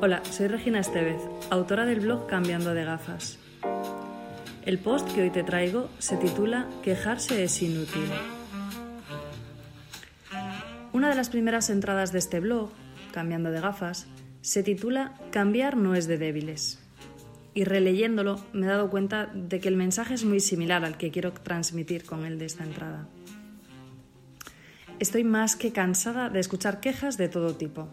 Hola, soy Regina Estevez, autora del blog Cambiando de gafas. El post que hoy te traigo se titula Quejarse es inútil. Una de las primeras entradas de este blog, Cambiando de gafas, se titula Cambiar no es de débiles. Y releyéndolo me he dado cuenta de que el mensaje es muy similar al que quiero transmitir con el de esta entrada. Estoy más que cansada de escuchar quejas de todo tipo,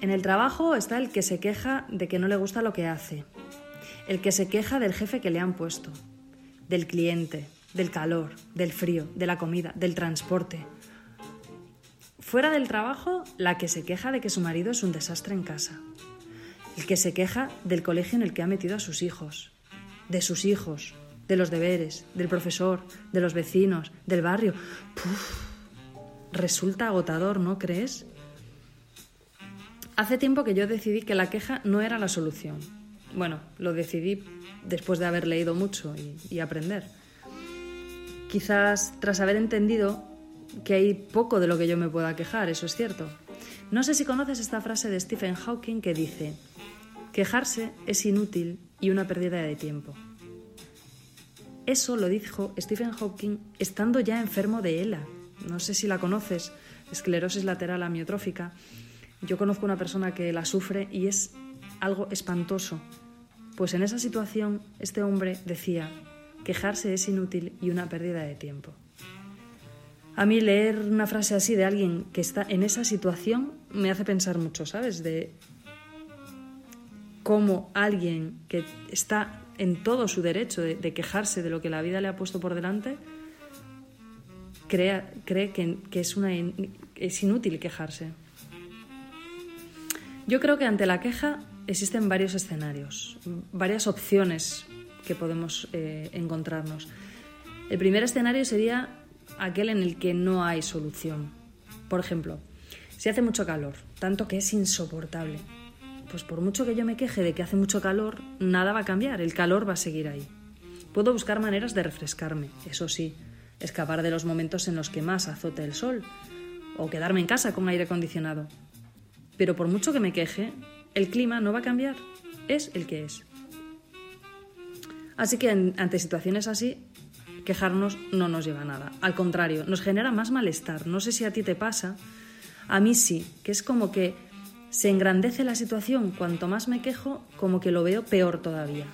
en el trabajo está el que se queja de que no le gusta lo que hace, el que se queja del jefe que le han puesto, del cliente, del calor, del frío, de la comida, del transporte. Fuera del trabajo, la que se queja de que su marido es un desastre en casa, el que se queja del colegio en el que ha metido a sus hijos, de sus hijos, de los deberes, del profesor, de los vecinos, del barrio. resulta agotador, ¿no crees? Hace tiempo que yo decidí que la queja no era la solución. Bueno, lo decidí después de haber leído mucho y, aprender. Quizás tras haber entendido que hay poco de lo que yo me pueda quejar, eso es cierto. No sé si conoces esta frase de Stephen Hawking que dice, quejarse es inútil y una pérdida de tiempo. Eso lo dijo Stephen Hawking estando ya enfermo de ELA. No sé si la conoces, esclerosis lateral amiotrófica. Yo conozco una persona que la sufre y es algo espantoso. Pues en esa situación este hombre decía, quejarse es inútil y una pérdida de tiempo. A mí leer una frase así de alguien que está en esa situación me hace pensar mucho, ¿sabes? De cómo alguien que está en todo su derecho de, quejarse de lo que la vida le ha puesto por delante, cree, cree que, es, una, es inútil quejarse. Yo creo que ante la queja existen varios escenarios, varias opciones que podemos eh, encontrarnos. El primer escenario sería aquel en el que no hay solución. Por ejemplo, si hace mucho calor, tanto que es insoportable, pues por mucho que yo me queje de que hace mucho calor, nada va a cambiar, el calor va a seguir ahí. Puedo buscar maneras de refrescarme, eso sí, escapar de los momentos en los que más azote el sol, o quedarme en casa con aire acondicionado, pero por mucho que me queje, el clima no va a cambiar, es el que es. Así que ante situaciones así, quejarnos no nos lleva a nada. Al contrario, nos genera más malestar. No sé si a ti te pasa, a mí sí, que es como que se engrandece la situación. Cuanto más me quejo, como que lo veo peor todavía.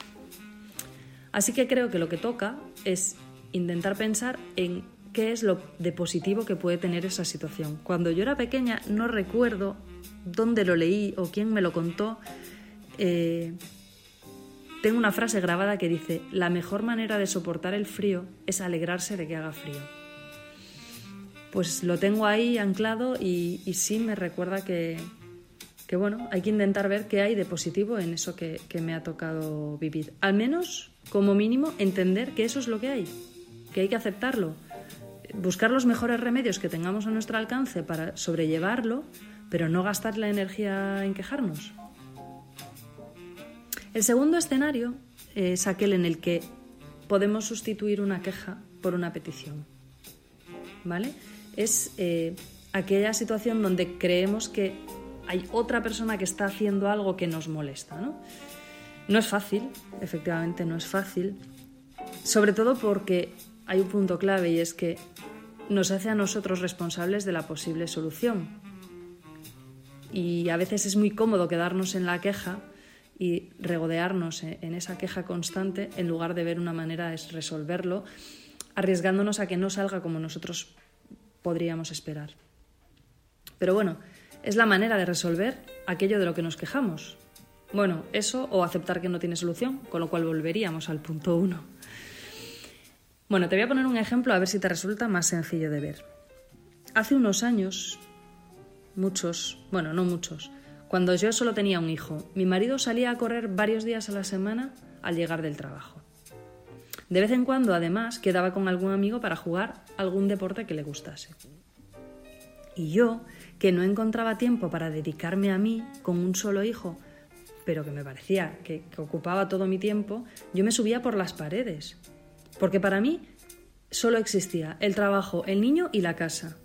Así que creo que lo que toca es intentar pensar en qué es lo de positivo que puede tener esa situación. Cuando yo era pequeña no recuerdo dónde lo leí o quién me lo contó, eh, tengo una frase grabada que dice, la mejor manera de soportar el frío es alegrarse de que haga frío. Pues lo tengo ahí anclado y, sí me recuerda que, bueno, hay que intentar ver qué hay de positivo en eso que, que me ha tocado vivir. Al menos, como mínimo, entender que eso es lo que hay, que hay que aceptarlo, buscar los mejores remedios que tengamos a nuestro alcance para sobrellevarlo pero no gastar la energía en quejarnos. El segundo escenario es aquel en el que podemos sustituir una queja por una petición. ¿Vale? Es eh, aquella situación donde creemos que hay otra persona que está haciendo algo que nos molesta. ¿no? no es fácil, efectivamente no es fácil, sobre todo porque hay un punto clave y es que nos hace a nosotros responsables de la posible solución y a veces es muy cómodo quedarnos en la queja y regodearnos en esa queja constante en lugar de ver una manera de resolverlo, arriesgándonos a que no salga como nosotros podríamos esperar. Pero bueno, es la manera de resolver aquello de lo que nos quejamos. Bueno, eso o aceptar que no tiene solución, con lo cual volveríamos al punto uno. Bueno, te voy a poner un ejemplo a ver si te resulta más sencillo de ver. Hace unos años muchos, bueno, no muchos, cuando yo solo tenía un hijo, mi marido salía a correr varios días a la semana al llegar del trabajo. De vez en cuando, además, quedaba con algún amigo para jugar algún deporte que le gustase. Y yo, que no encontraba tiempo para dedicarme a mí con un solo hijo, pero que me parecía que, que ocupaba todo mi tiempo, yo me subía por las paredes. Porque para mí solo existía el trabajo, el niño y la casa.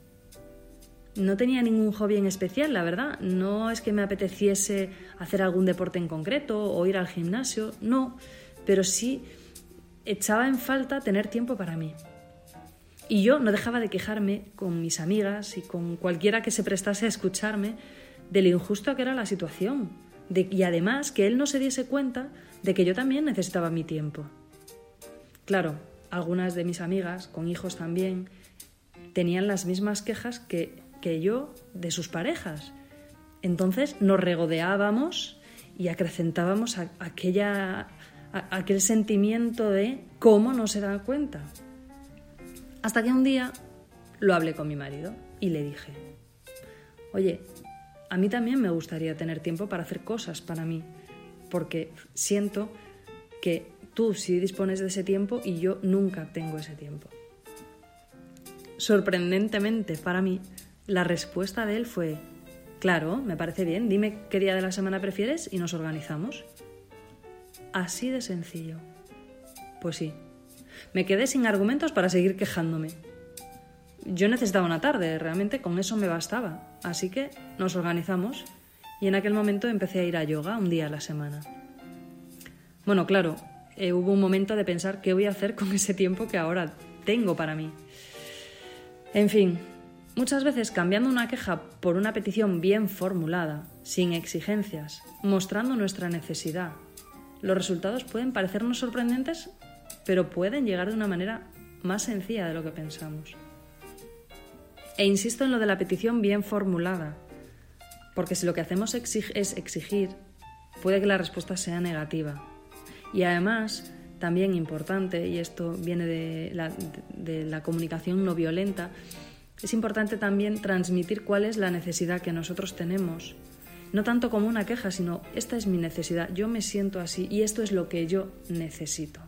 no tenía ningún hobby en especial, la verdad. No es que me apeteciese hacer algún deporte en concreto o ir al gimnasio, no, pero sí echaba en falta tener tiempo para mí. Y yo no dejaba de quejarme con mis amigas y con cualquiera que se prestase a escucharme de lo injusto que era la situación. y además que él no se diese cuenta de que yo también necesitaba mi tiempo. Claro, algunas de mis amigas, con hijos también, tenían las mismas quejas que, que yo de sus parejas. Entonces nos regodeábamos y acrecentábamos aquella, aquel sentimiento de cómo no se dan cuenta. Hasta que un día lo hablé con mi marido y le dije, oye, a mí también me gustaría tener tiempo para hacer cosas para mí, porque siento que tú sí dispones de ese tiempo y yo nunca tengo ese tiempo. Sorprendentemente para mí, la respuesta de él fue, claro, me parece bien, dime qué día de la semana prefieres y nos organizamos. Así de sencillo. Pues sí, me quedé sin argumentos para seguir quejándome. Yo necesitaba una tarde, realmente con eso me bastaba, así que nos organizamos y en aquel momento empecé a ir a yoga un día a la semana. Bueno, claro, eh, hubo un momento de pensar qué voy a hacer con ese tiempo que ahora tengo para mí. En fin, Muchas veces cambiando una queja por una petición bien formulada, sin exigencias, mostrando nuestra necesidad, los resultados pueden parecernos sorprendentes, pero pueden llegar de una manera más sencilla de lo que pensamos. E insisto en lo de la petición bien formulada, porque si lo que hacemos es exigir, puede que la respuesta sea negativa. Y además, también importante, y esto viene de la, comunicación no violenta, es importante también transmitir cuál es la necesidad que nosotros tenemos. No tanto como una queja, sino esta es mi necesidad, yo me siento así y esto es lo que yo necesito.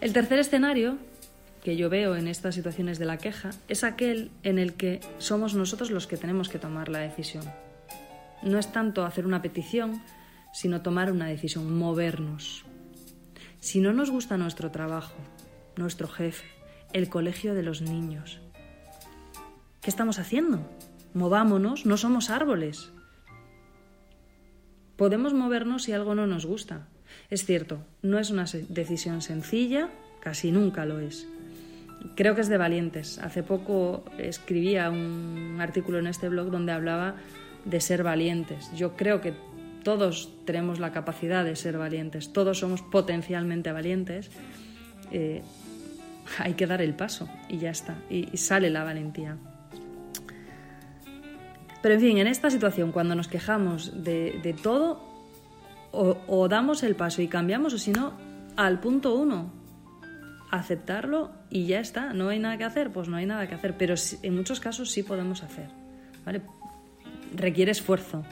El tercer escenario que yo veo en estas situaciones de la queja es aquel en el que somos nosotros los que tenemos que tomar la decisión. No es tanto hacer una petición, sino tomar una decisión, movernos. Si no nos gusta nuestro trabajo, nuestro jefe, el colegio de los niños. ¿Qué estamos haciendo? Movámonos, no somos árboles. Podemos movernos si algo no nos gusta. Es cierto, no es una decisión sencilla, casi nunca lo es. Creo que es de valientes. Hace poco escribía un artículo en este blog donde hablaba de ser valientes. Yo creo que todos tenemos la capacidad de ser valientes, todos somos potencialmente valientes. Eh, hay que dar el paso y ya está, y, sale la valentía. Pero en fin, en esta situación, cuando nos quejamos de, todo, o, damos el paso y cambiamos, o si no, al punto uno, aceptarlo y ya está. No hay nada que hacer, pues no hay nada que hacer. Pero en muchos casos sí podemos hacer. ¿vale? Requiere esfuerzo,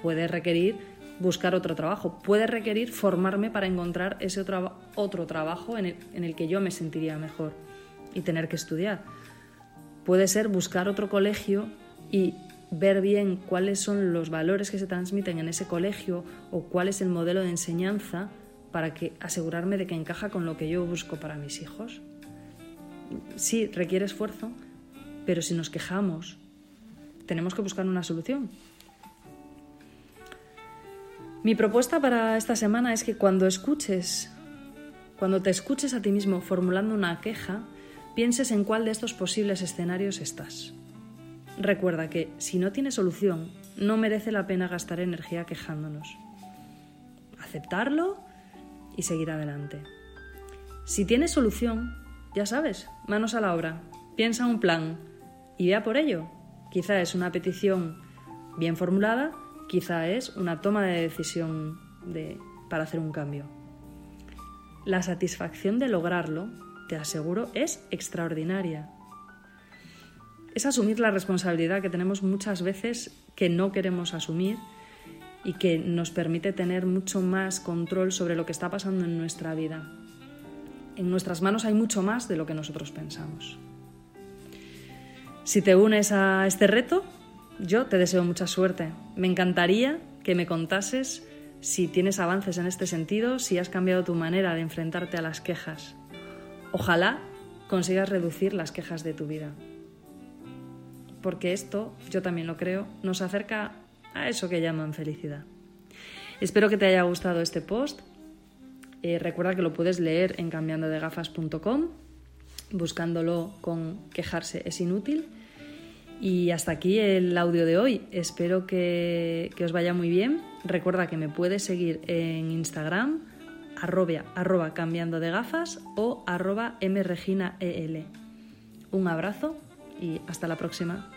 puede requerir buscar otro trabajo. Puede requerir formarme para encontrar ese otro, otro trabajo en el, en el que yo me sentiría mejor y tener que estudiar. Puede ser buscar otro colegio y ver bien cuáles son los valores que se transmiten en ese colegio o cuál es el modelo de enseñanza para que asegurarme de que encaja con lo que yo busco para mis hijos. Sí, requiere esfuerzo, pero si nos quejamos, tenemos que buscar una solución. Mi propuesta para esta semana es que cuando escuches, cuando te escuches a ti mismo formulando una queja, pienses en cuál de estos posibles escenarios estás. Recuerda que si no tienes solución, no merece la pena gastar energía quejándonos. Aceptarlo y seguir adelante. Si tienes solución, ya sabes, manos a la obra, piensa un plan y vea por ello. Quizá es una petición bien formulada quizá es una toma de decisión para hacer un cambio. La satisfacción de lograrlo, te aseguro, es extraordinaria. Es asumir la responsabilidad que tenemos muchas veces que no queremos asumir y que nos permite tener mucho más control sobre lo que está pasando en nuestra vida. En nuestras manos hay mucho más de lo que nosotros pensamos. Si te unes a este reto, yo te deseo mucha suerte. Me encantaría que me contases si tienes avances en este sentido, si has cambiado tu manera de enfrentarte a las quejas. Ojalá consigas reducir las quejas de tu vida. porque esto, yo también lo creo, nos acerca a eso que llaman felicidad. Espero que te haya gustado este post. Eh, recuerda que lo puedes leer en cambiandodegafas.com, buscándolo con quejarse es inútil. Y hasta aquí el audio de hoy. Espero que, os vaya muy bien. Recuerda que me puedes seguir en Instagram, arroba, arroba cambiando de gafas o arroba mreginael. Un abrazo y hasta la próxima.